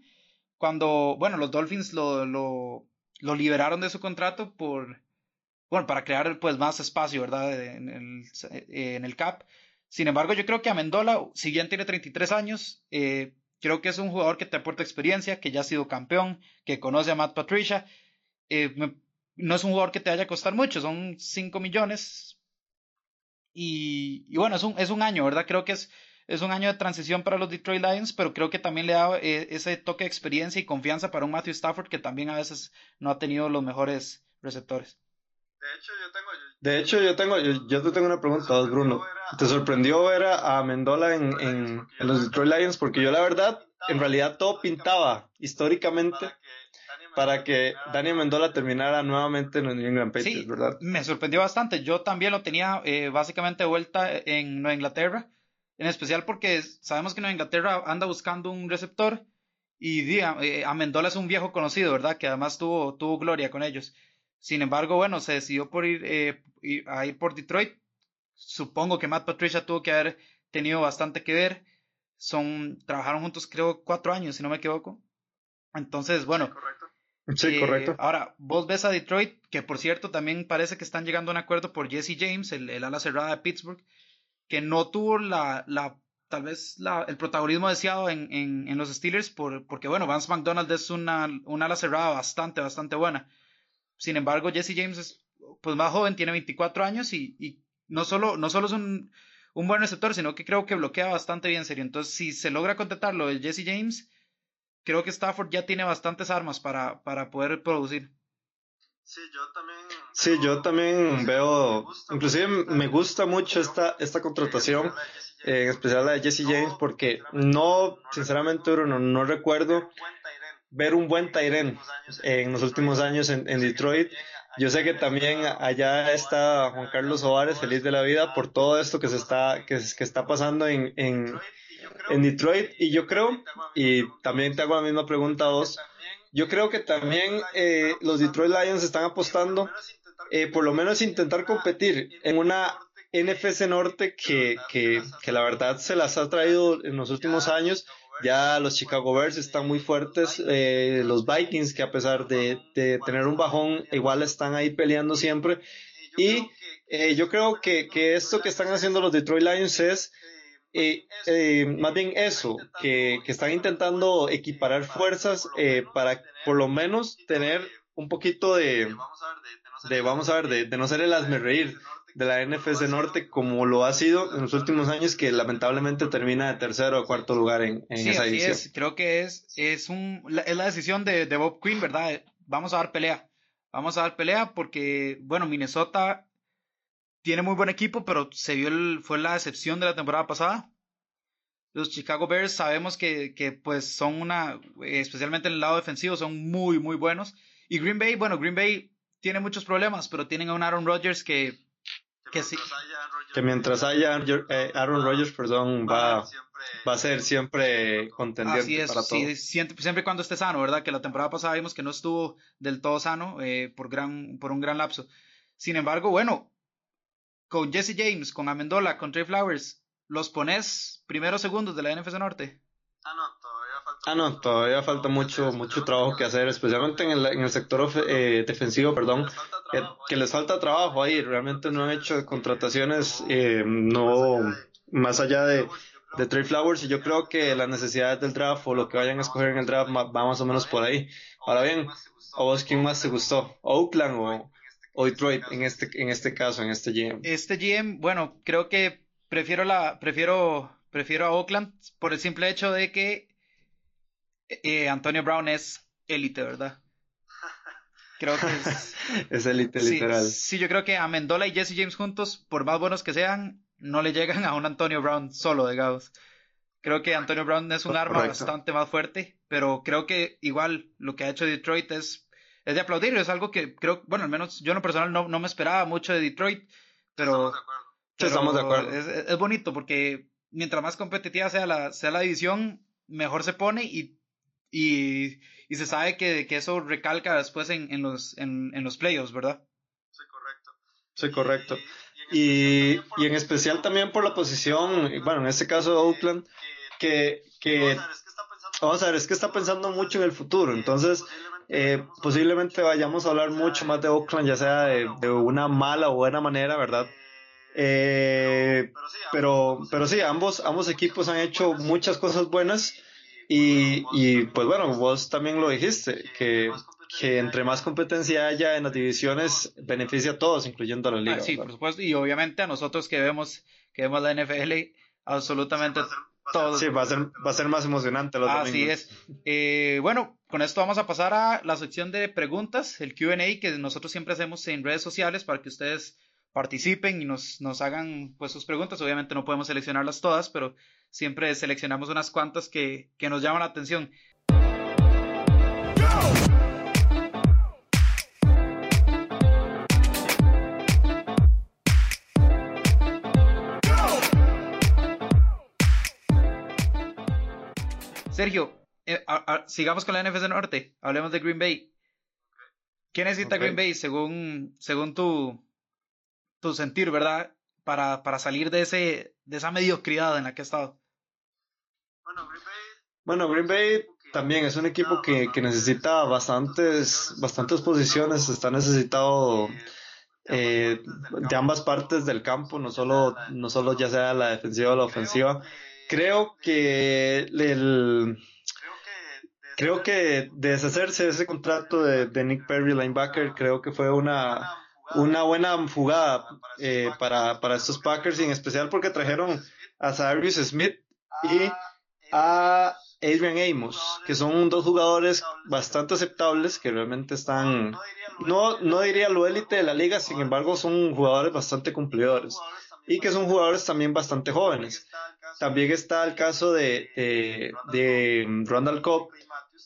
cuando, bueno, los Dolphins lo, lo, lo liberaron de su contrato por, bueno, para crear pues más espacio, ¿verdad? En el, en el cap. Sin embargo, yo creo que Amendola, si bien tiene 33 años, eh, creo que es un jugador que te aporta experiencia, que ya ha sido campeón, que conoce a Matt Patricia. Eh, no es un jugador que te vaya a costar mucho, son 5 millones. Y, bueno, es un, es un año, ¿verdad? Creo que es, es un año de transición para los Detroit Lions, pero creo que también le da eh, ese toque de experiencia y confianza para un Matthew Stafford que también a veces no ha tenido los mejores receptores. De hecho, yo tengo, de hecho, yo tengo, yo, te tengo una pregunta, Bruno. ¿Te sorprendió ver a, Mendola en, en, en, los Detroit Lions? Porque yo la verdad, en realidad todo pintaba históricamente para que Daniel Mendola terminara nuevamente en los New England Patriots, ¿verdad? Me sorprendió bastante. Yo también lo tenía eh, básicamente de vuelta en Nueva Inglaterra, en especial porque sabemos que Nueva Inglaterra anda buscando un receptor y eh, Amendola es un viejo conocido, ¿verdad? Que además tuvo, tuvo gloria con ellos. Sin embargo, bueno, se decidió por ir, eh, a ir por Detroit. Supongo que Matt Patricia tuvo que haber tenido bastante que ver. Son, trabajaron juntos creo cuatro años, si no me equivoco. Entonces, bueno, Sí, eh, correcto. Ahora, vos ves a Detroit, que por cierto también parece que están llegando a un acuerdo por Jesse James, el, ala cerrada de Pittsburgh, que no tuvo la, la tal vez la, el protagonismo deseado en, en, en, los Steelers, por, porque bueno, Vance McDonald es una, una ala cerrada bastante, bastante buena. Sin embargo, Jesse James es pues más joven, tiene 24 años y, y no, solo, no solo es un, un buen receptor, sino que creo que bloquea bastante bien serio. Entonces, si se logra contratarlo de Jesse James, creo que Stafford ya tiene bastantes armas para, para poder producir. Sí, yo también. Sí, yo también veo, inclusive me gusta mucho esta, esta contratación, en especial la de Jesse James, porque no, sinceramente, Bruno, no recuerdo ver un buen Tyren en los últimos años en, en, Detroit. Yo sé que también allá está Juan Carlos Ovares, feliz de la vida por todo esto que se está, que, que está pasando en, en, en Detroit y yo creo, y también te hago la misma pregunta a vos, yo creo que también eh, los Detroit Lions están apostando eh, por lo menos intentar competir en una NFC Norte que, que, que, la verdad se las ha traído en los últimos años. Ya los Chicago Bears están muy fuertes, eh, los Vikings que a pesar de, tener un bajón igual están ahí peleando siempre. Y yo creo que, que esto que están haciendo los Detroit Lions es eh, eh, más bien eso, que, que, están intentando equiparar fuerzas eh, para por lo menos tener un poquito de, de vamos a ver, de, de no ser el hazme reír de la NFC Norte como lo ha sido en los últimos años, que lamentablemente termina de tercero o cuarto lugar en, en sí, esa así división. Es. Creo que es, es, un, la, es la decisión de, de Bob Quinn, ¿verdad? Vamos a dar pelea. Vamos a dar pelea porque, bueno, Minnesota tiene muy buen equipo, pero se vio el, fue la decepción de la temporada pasada. Los Chicago Bears sabemos que, que pues son una, especialmente en el lado defensivo, son muy, muy buenos. Y Green Bay, bueno, Green Bay tiene muchos problemas, pero tienen a un Aaron Rodgers que, que, sí. Que mientras haya eh, Aaron Rodgers, perdón, va, va a ser siempre contendiente para todo. Sí, siempre, siempre cuando esté sano, ¿verdad? Que la temporada pasada vimos que no estuvo del todo sano eh, por, gran, por un gran lapso. Sin embargo, bueno, con Jesse James, con Amendola, con Trey Flowers, ¿los pones primeros segundos de la NFC Norte? Ah, no, ah, no, todavía falta mucho, mucho trabajo que hacer, especialmente en el, en el sector eh, defensivo, perdón, que, que, les falta trabajo ahí. Realmente no han hecho contrataciones, eh, no más allá de, de Trey Flowers y yo creo que las necesidades del draft o lo que vayan a escoger en el draft va más o menos por ahí. Ahora bien, ¿a vos quién más te gustó? ¿Oakland o, o Detroit en este, en este caso, en este GM? Este GM, bueno, creo que prefiero la, prefiero, prefiero a Oakland por el simple hecho de que eh, Antonio Brown es élite, ¿verdad? <laughs> Creo que es. <laughs> es élite, literal. Sí, yo creo que a Mendola y Jesse James juntos, por más buenos que sean, no le llegan a un Antonio Brown solo, digamos. Creo que Antonio Brown es un arma bastante más fuerte, pero creo que igual lo que ha hecho Detroit es, es de aplaudir, es algo que creo, bueno, al menos yo en lo personal no, no me esperaba mucho de Detroit, pero, estamos de acuerdo. Es, es, bonito porque mientras más competitiva sea la, sea la división, mejor se pone y, y, y se sabe que, que, eso recalca después en, en los, en, en, los playoffs, ¿verdad? Sí, correcto. Sí, correcto. Y, y, en especial también por la posición, bueno, en este caso Oakland, que, que vamos a ver, es que está pensando mucho en el futuro, entonces eh, posiblemente vayamos a hablar mucho más de Oakland, ya sea de, de una mala o buena manera, ¿verdad? Eh, pero, pero sí, ambos, ambos equipos han hecho muchas cosas buenas y, y pues bueno, vos también lo dijiste, que que entre más competencia haya en las divisiones beneficia a todos, incluyendo a la liga. Ah, sí, por supuesto, y obviamente a nosotros que vemos que vemos la NFL, absolutamente todos. Sí, va a ser, va a ser más emocionante los Así es. Eh, bueno, con esto vamos a pasar a la sección de preguntas, el Q&A que nosotros siempre hacemos en redes sociales para que ustedes participen y nos, nos hagan pues sus preguntas. Obviamente no podemos seleccionarlas todas, pero siempre seleccionamos unas cuantas que, que nos llaman la atención. Sergio, eh, sigamos con la NFC Norte. Hablemos de Green Bay. ¿Qué necesita Green Bay según, según tu, tu sentir, verdad? Para, para salir de, ese, de esa mediocridad en la que ha estado. Bueno, Green Bay, bueno, Green Bay también es un equipo que, que necesita bastantes, bastantes posiciones. Está necesitado eh, de ambas partes del campo, no solo, no solo ya sea la defensiva o la ofensiva creo que el, creo que deshacerse de ese contrato de, de, Nick Perry, linebacker, creo que fue una, una buena jugada eh, para, para estos Packers y en especial porque trajeron a Cyrus Smith y a Adrian Amos, que son dos jugadores bastante aceptables que realmente están, no, no diría lo élite de la liga, sin embargo son jugadores bastante cumplidores y que son jugadores también bastante jóvenes. También está el caso de, de, de Randall Cobb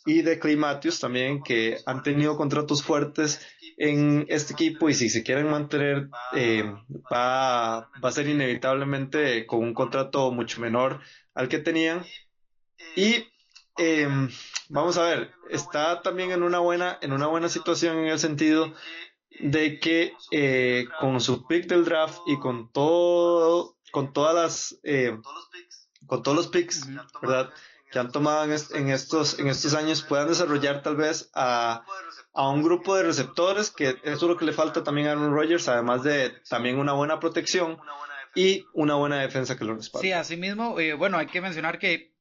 y de Clay Matthews también, que han tenido contratos fuertes en este equipo y si se quieren mantener eh, va, va a ser inevitablemente con un contrato mucho menor al que tenían. Y eh, vamos a ver, está también en una buena, en una buena situación en el sentido de que eh, con su pick del draft y con todo, con todas las, eh, con todos los picks, ¿verdad? Que han tomado en, estos, en estos años puedan desarrollar tal vez a, a un grupo de receptores, que eso es lo que le falta también a Aaron Rodgers, además de también una buena protección y una buena defensa que lo respalde. Sí, así mismo, eh, bueno, hay que mencionar que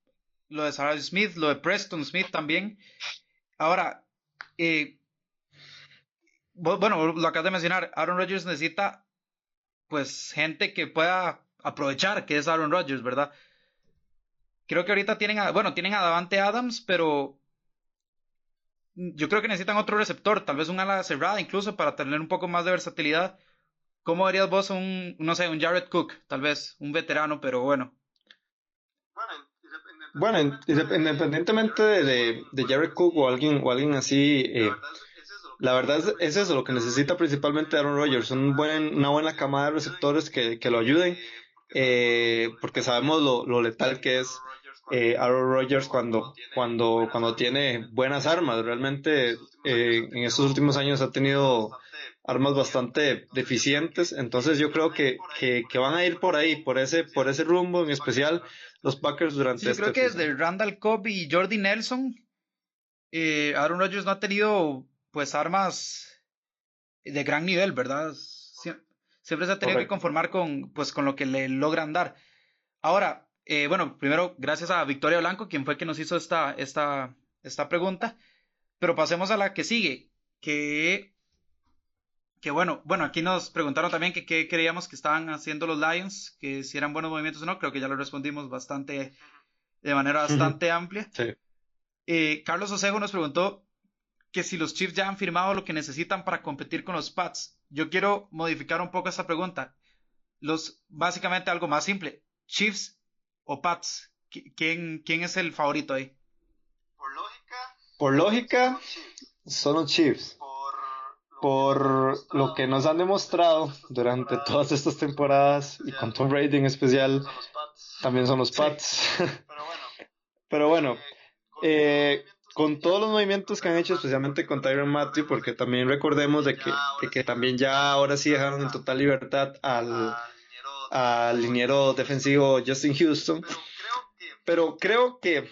lo de Sarah Smith, lo de Preston Smith también. Ahora, eh, bueno, lo acabas de mencionar, Aaron Rodgers necesita pues gente que pueda aprovechar que es Aaron Rodgers, ¿verdad? Creo que ahorita tienen a, bueno, tienen a Davante Adams, pero yo creo que necesitan otro receptor, tal vez un ala cerrada incluso para tener un poco más de versatilidad. ¿Cómo verías vos un, no sé, un Jared Cook, tal vez, un veterano, pero bueno? Bueno, independientemente de, de, Jared Cook o alguien, o alguien así, eh, la verdad es, es, eso lo que necesita principalmente Aaron Rodgers, un buen, una buena camada de receptores que, que lo ayuden, eh, porque sabemos lo, lo, letal que es eh, Aaron Rodgers cuando, cuando, cuando tiene buenas armas. Realmente eh, en estos últimos años ha tenido armas bastante deficientes, entonces yo creo que, que, que, van a ir por ahí, por ese, por ese rumbo en especial los Packers durante sí, Yo creo este que desde Randall Cobb y Jordi Nelson, eh, Aaron Rodgers no ha tenido pues armas de gran nivel, ¿verdad? siempre se ha tenido que conformar con, pues, con lo que le logran dar. Ahora, Eh, bueno, primero, gracias a Victoria Blanco, quien fue que nos hizo esta, esta, esta pregunta. Pero pasemos a la que sigue, que, que bueno, bueno, aquí nos preguntaron también que qué creíamos que estaban haciendo los Lions, que si eran buenos movimientos o no, creo que ya lo respondimos bastante, de manera bastante amplia. Sí. Eh, Carlos Osejo nos preguntó que si los Chiefs ya han firmado lo que necesitan para competir con los Pats. Yo quiero modificar un poco esa pregunta. Los, básicamente algo más simple. Chiefs o Pats. ¿Quién, quién es el favorito ahí? Por lógica. Por lógica, son los Chiefs. Por lo que nos han demostrado durante todas estas temporadas y con Tom Brady en especial, también son los Pats. <laughs> Pero bueno, eh, con todos los movimientos que han hecho, especialmente con Tyron Matthew, porque también recordemos de que, que también ya ahora sí dejaron en total libertad al, al liniero defensivo Justin Houston. Pero creo que,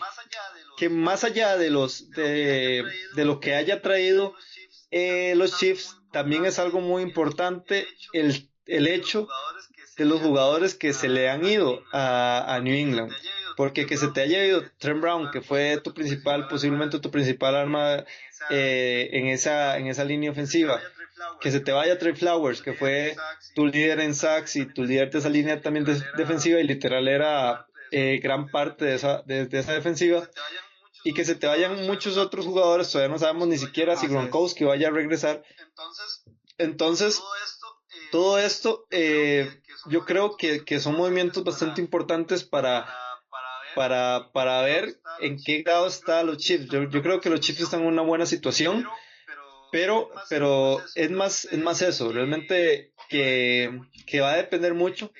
que más allá de los de, de lo que haya traído eh, los Chiefs, también es algo muy importante el, el hecho de los jugadores que se le han ido a, a New England. porque que se te haya ido Trent Brown, que fue tu principal, posiblemente tu principal arma eh, en, esa, en esa línea ofensiva, que se te vaya Trey Flowers, que fue tu líder en sacks y tu líder de esa línea también defensiva y literal era eh, gran parte de esa, de, esa defensiva, y que se te vayan muchos otros jugadores, todavía no sabemos ni siquiera si Gronkowski vaya a regresar. Entonces, todo esto, eh, yo creo que, que son movimientos bastante importantes para para, para ver en qué grado están los Chiefs. Yo, yo, creo que los Chiefs están en una buena situación, pero, pero es más, es más eso, realmente que, que va a depender mucho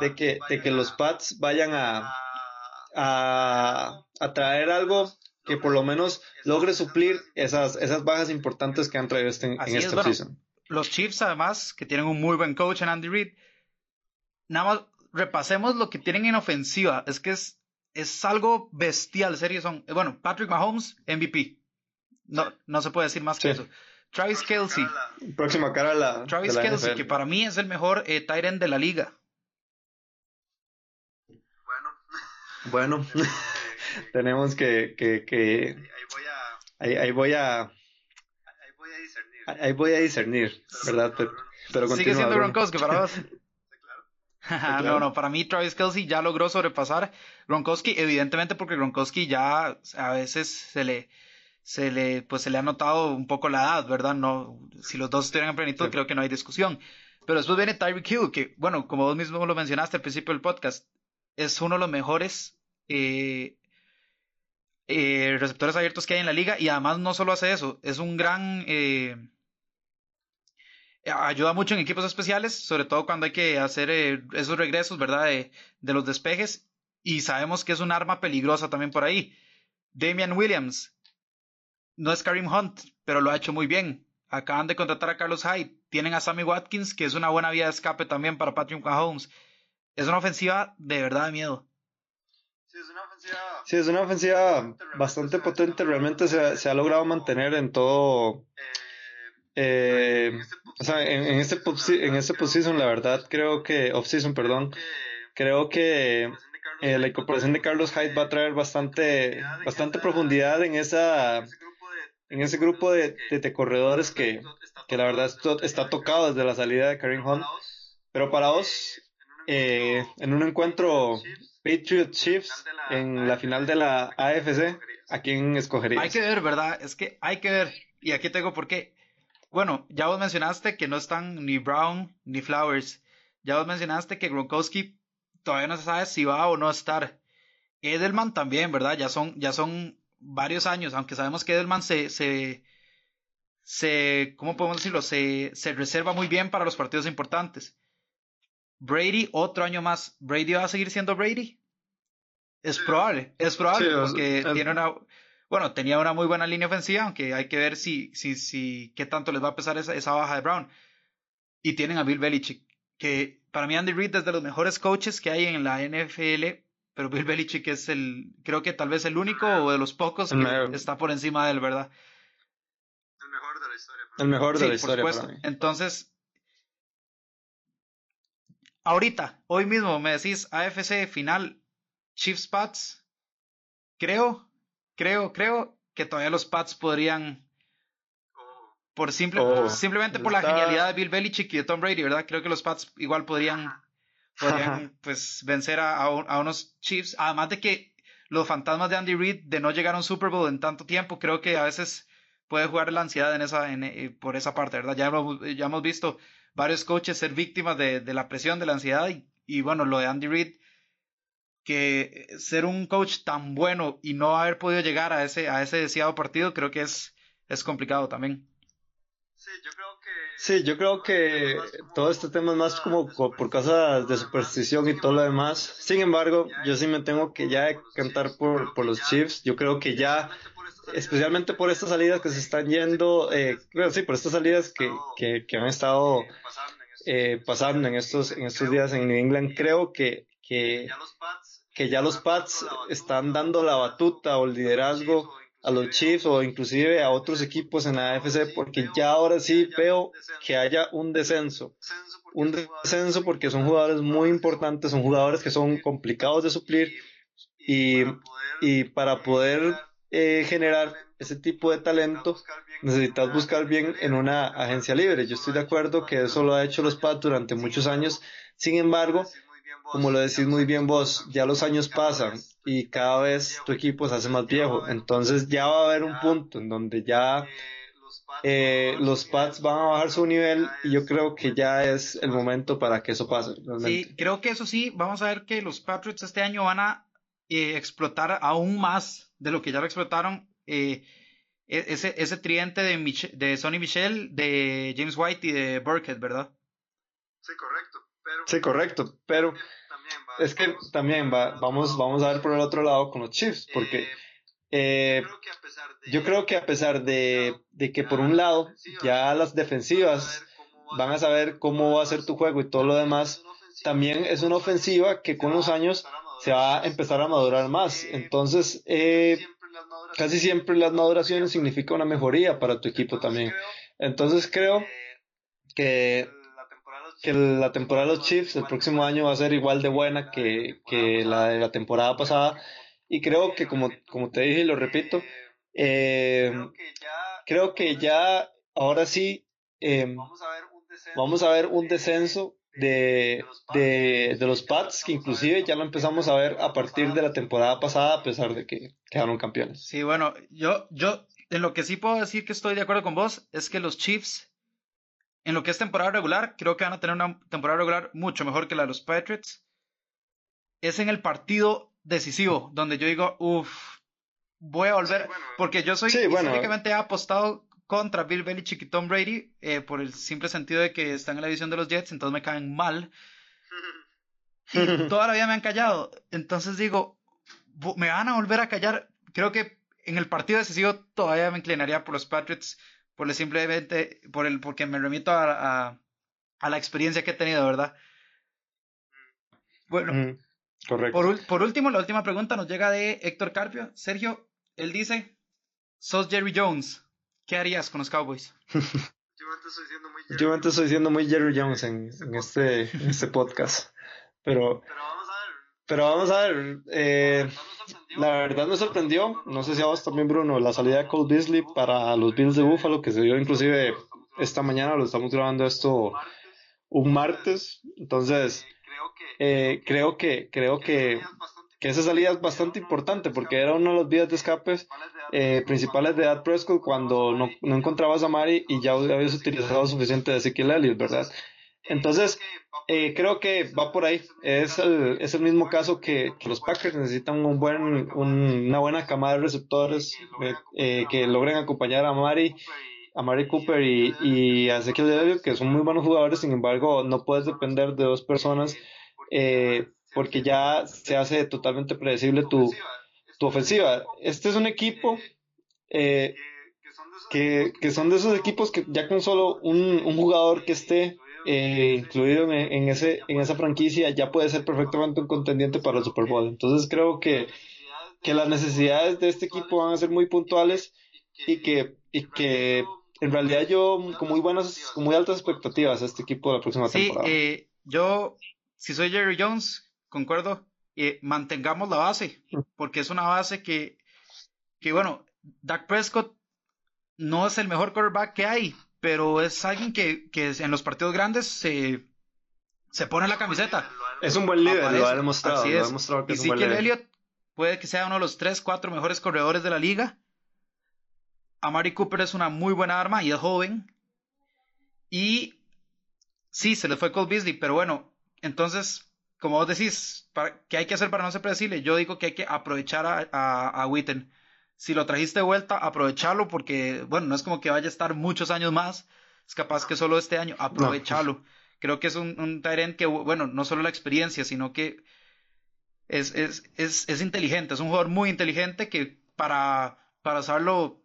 de que, de que los Pats vayan a, a, a traer algo que por lo menos logre suplir esas, esas bajas importantes que han traído este, en esta season. Los Chiefs, además, que tienen un muy buen coach en Andy Reid, nada más repasemos lo que tienen en ofensiva. Es que es es algo bestial, serio. Son, eh, bueno, Patrick Mahomes, MVP. No, no se puede decir más que eso. Travis Kelsey. Próxima cara a la. Travis Kelsey, que para mí es el mejor eh, de la liga. Bueno. Bueno. <laughs> <laughs> Tenemos que. que, que... Ahí voy a. Ahí, ahí, voy a. Ahí voy a discernir. Ahí voy a discernir, ¿verdad? Pero, pero Sigue siendo Gronkowski para <laughs> vos. no, no, para mí Travis Kelsey ya logró sobrepasar Gronkowski, evidentemente porque Gronkowski ya a veces se le, se le, pues se le ha notado un poco la edad, ¿verdad? No, si los dos estuvieran en plenitud, creo que no hay discusión. Pero después viene Tyreek Hill, que, bueno, como vos mismo lo mencionaste al principio del podcast, es uno de los mejores eh, eh, receptores abiertos que hay en la liga y además no solo hace eso, es un gran eh, ayuda mucho en equipos especiales, sobre todo cuando hay que hacer esos regresos, ¿verdad? De, de, los despejes. Y sabemos que es un arma peligrosa también por ahí. Damian Williams. No es Karim Hunt, pero lo ha hecho muy bien. Acaban de contratar a Carlos Hyde. Tienen a Sammy Watkins, que es una buena vía de escape también para Patrick Mahomes. Es una ofensiva de verdad de miedo. Sí, es una ofensiva, sí, es una ofensiva bastante potente. Realmente se, se ha logrado mantener en todo. Eh, eh, o sea, en, en este en este position, la verdad, creo que, off-season, perdón, creo que eh, la incorporación de Carlos Hyde va a traer bastante, bastante profundidad en esa, en ese grupo de, corredores que, que la verdad está tocado desde la salida de Karim Hunt. Pero para vos, eh, en un encuentro Patriot Chiefs en la final de la AFC, ¿a quién escogerías? Hay que ver, ¿verdad? Es que hay que ver. Y aquí tengo por qué. Bueno, ya vos mencionaste que no están ni Brown ni Flowers. Ya vos mencionaste que Gronkowski todavía no se sabe si va o no a estar. Edelman también, ¿verdad? Ya son, ya son varios años, aunque sabemos que Edelman se, se, se ¿cómo podemos decirlo? Se, se reserva muy bien para los partidos importantes. Brady, otro año más. ¿Brady va a seguir siendo Brady? Es probable, es probable, porque tiene una, bueno, tenía una muy buena línea ofensiva, aunque hay que ver si, si, si, qué tanto les va a pesar esa, esa baja de Brown. Y tienen a Bill Belichick, que para mí Andy Reid es de los mejores coaches que hay en la NFL, pero Bill Belichick es el, creo que tal vez el único o de los pocos que está por encima de él, ¿verdad? El mejor de la historia. El mejor de la historia. Por supuesto. Entonces, ahorita, hoy mismo me decís AFC final, Chiefs Pats, creo, creo, creo que todavía los Pats podrían por simple, oh, simplemente por la genialidad de Bill Belichick y de Tom Brady, ¿verdad? Creo que los Pats igual podrían, podrían <laughs> pues vencer a, a, unos Chiefs, además de que los fantasmas de Andy Reid de no llegar a un Super Bowl en tanto tiempo, creo que a veces puede jugar la ansiedad en esa, en, eh, por esa parte, ¿verdad? Ya hemos, ya hemos visto varios coaches ser víctimas de, de la presión, de la ansiedad y, y bueno, lo de Andy Reid que ser un coach tan bueno y no haber podido llegar a ese, a ese deseado partido creo que es, es complicado también. Sí, yo creo que... todo este tema es más como por cosas de superstición y todo lo demás. Sin embargo, yo sí me tengo que ya cantar por, por los Chiefs. Yo creo que ya, especialmente por estas salidas que se están yendo, eh, sí, por estas salidas que, que, que han estado eh, pasando en estos, en estos días en New England, creo que, que, que ya los Pats están dando la batuta o el liderazgo a los Chiefs o inclusive a otros equipos en la AFC porque ya ahora sí veo que haya un descenso. Un descenso porque son jugadores muy importantes, son jugadores que son complicados de suplir y, y para poder eh, generar ese tipo de talento necesitas buscar bien en una agencia libre. Yo estoy de acuerdo que eso lo ha hecho los Pats durante muchos años. Sin embargo, como lo decís muy bien vos, ya los años pasan y cada vez tu equipo se hace más viejo. Entonces ya va a haber un punto en donde ya eh, los Pats van a bajar su nivel y yo creo que ya es el momento para que eso pase. Sí, creo que eso sí, vamos a ver que los Patriots este año van a eh, explotar aún más de lo que ya lo explotaron. Eh, e-, ese, ese tridente de, de Sonny Michel, de James White y de Burkett, ¿verdad? Sí, correcto. Pero, sí, correcto, pero es que también va, vamos, vamos a ver por el otro lado con los Chiefs, porque eh, yo creo que a pesar de, de que por un lado ya las defensivas van a saber cómo va a ser tu juego y todo lo demás, también es una ofensiva que con los años se va a empezar a madurar más. Entonces, eh, casi siempre las maduraciones significa una mejoría para tu equipo también. Entonces creo que que la temporada de los Chiefs el próximo año va a ser igual de buena que, que la de la temporada pasada. Y creo que, como, como te dije y lo repito, eh, creo que ya ahora sí eh, vamos a ver un descenso de, de, de, los Pats, que inclusive ya lo empezamos a ver a partir de la temporada pasada, a pesar de que quedaron campeones. Sí, bueno, yo, yo en lo que sí puedo decir que estoy de acuerdo con vos es que los Chiefs en lo que es temporada regular, creo que van a tener una temporada regular mucho mejor que la de los Patriots. Es en el partido decisivo, donde yo digo, uff, voy a volver, porque yo soy sí, históricamente apostado contra Bill Belichick y Tom Brady eh, por el simple sentido de que están en la división de los Jets, entonces me caen mal. <laughs> Y toda la vida me han callado. Entonces digo, me van a volver a callar. Creo que en el partido decisivo todavía me inclinaría por los Patriots por simplemente por el porque me remito a, a, la experiencia que he tenido, ¿verdad? Bueno, correcto. Por, por, último, la última pregunta nos llega de Héctor Carpio. Sergio, él dice, sos Jerry Jones, ¿qué harías con los Cowboys? <laughs> Yo antes estoy siendo muy Jerry Jones en, en este, en este podcast, pero, pero vamos a ver, eh, la verdad me sorprendió, no sé si a vos también Bruno, la salida de Cole Beasley para los Bills de Buffalo, que se dio inclusive esta mañana, lo estamos grabando esto un martes, entonces eh, creo que creo que, que esa salida es bastante importante porque era una de las vías de escapes eh, principales de Ed Prescott cuando no, no encontrabas a Mari y ya habías utilizado suficiente de Ezequiel Elliott, ¿verdad? Entonces, eh, creo que va por ahí. Es el, es el mismo caso que, los Packers necesitan un buen, una buena camada de receptores eh, eh, que logren acompañar a Mari, a Mari Cooper y, a Ezekiel Elliott, que son muy buenos jugadores. Sin embargo, no puedes depender de dos personas porque ya se hace totalmente predecible tu, tu ofensiva. Este es un equipo que, que son de esos equipos que ya con solo un, un jugador que esté eh, incluido en, ese, en esa franquicia ya puede ser perfectamente un contendiente para el Super Bowl. Entonces creo que, que las necesidades de este equipo van a ser muy puntuales y que, y que en realidad yo con muy buenas, con muy altas expectativas a este equipo de la próxima temporada. Eh, yo, si soy Jerry Jones, concuerdo, eh, mantengamos la base, mm. porque es una base que, que, bueno, Dak Prescott no es el mejor quarterback que hay, pero es alguien que, que en los partidos grandes se, se pone la camiseta. Es un buen líder, lo ha demostrado. Así es. Lo ha demostrado que y es un Elliott puede que sea uno de los 3, 4 mejores corredores de la liga. Amari Cooper es una muy buena arma y es joven. Y sí, se le fue Cole Beasley, pero bueno, entonces, como vos decís, ¿qué hay que hacer para no ser predecible? Yo digo que hay que aprovechar a, a, a Witten. Si lo trajiste de vuelta, aprovecharlo porque, bueno, no es como que vaya a estar muchos años más. Es capaz que solo este año, aprovecharlo. Creo que es un, un Tyrant que, bueno, no solo la experiencia, sino que es, es, es, es inteligente. Es un jugador muy inteligente que para, para usarlo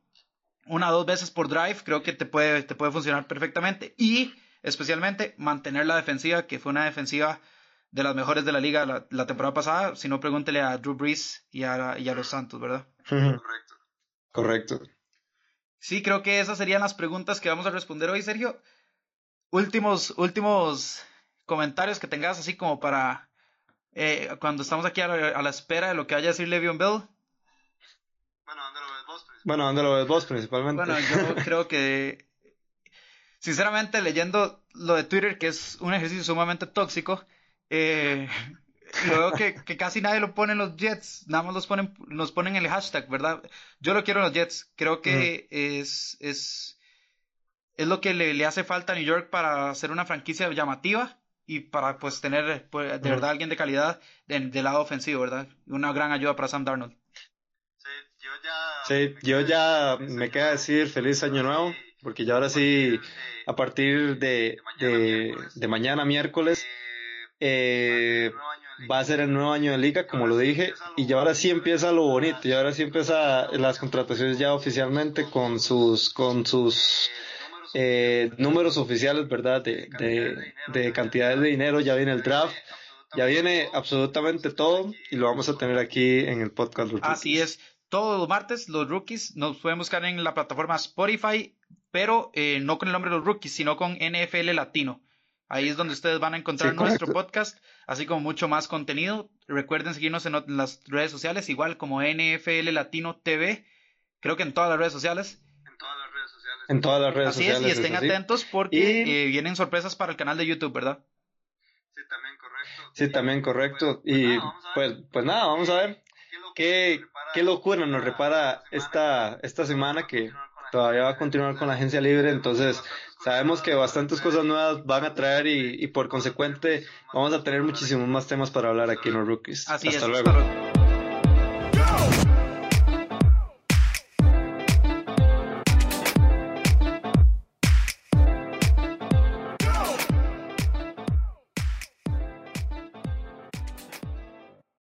una o dos veces por drive, creo que te puede, te puede funcionar perfectamente. Y especialmente mantener la defensiva, que fue una defensiva de las mejores de la liga la, temporada pasada. Si no, pregúntele a Drew Brees y a, y a los Santos, ¿verdad? Correcto. Correcto. Sí, creo que esas serían las preguntas que vamos a responder hoy, Sergio. Últimos, últimos comentarios que tengas así como para eh, cuando estamos aquí a la, espera de lo que vaya a decir Le'Veon Bell. Bueno, ¿dónde lo ves vos? Bueno, ¿dónde lo ves vos principalmente? Bueno, yo <laughs> creo que sinceramente, leyendo lo de Twitter, que es un ejercicio sumamente tóxico, eh, lo veo que, que, casi nadie lo pone en los Jets, nada más los ponen, nos ponen el hashtag, ¿verdad? Yo lo quiero en los Jets, creo que es, es, es lo que le, le, hace falta a New York para hacer una franquicia llamativa y para pues tener pues, de verdad alguien de calidad del lado ofensivo, ¿verdad? Una gran ayuda para Sam Darnold. Sí, yo ya, sí, yo ya me queda decir feliz año nuevo porque ya ahora sí, a partir de, de, mañana miércoles, eh, va a ser el nuevo año de liga, como lo dije, y ya ahora sí empieza lo bonito, y ahora sí empieza las contrataciones ya oficialmente con sus, con sus eh, números oficiales, ¿verdad? De, de, de cantidades de dinero, ya viene el draft. Ya viene absolutamente todo y lo vamos a tener aquí en el podcast. Así es. Todos los martes los rookies nos pueden buscar en la plataforma Spotify, pero eh, no con el nombre de los rookies, sino con NFL Latino. Ahí es donde ustedes van a encontrar nuestro podcast, así como mucho más contenido. Recuerden seguirnos en las redes sociales, igual como NFL Latino TV. Creo que en todas las redes sociales. En todas las redes sociales. En todas las redes sociales. Así es, y estén atentos porque eh, vienen sorpresas para el canal de YouTube, ¿verdad? Sí, también correcto. Sí, también correcto. Pues, y pues, pues nada, vamos a ver qué, qué locura nos repara esta, esta semana que todavía va a continuar con la agencia libre, entonces sabemos que bastantes cosas nuevas van a traer y, y por consecuente vamos a tener muchísimos más temas para hablar aquí en los rookies. Así Hasta luego.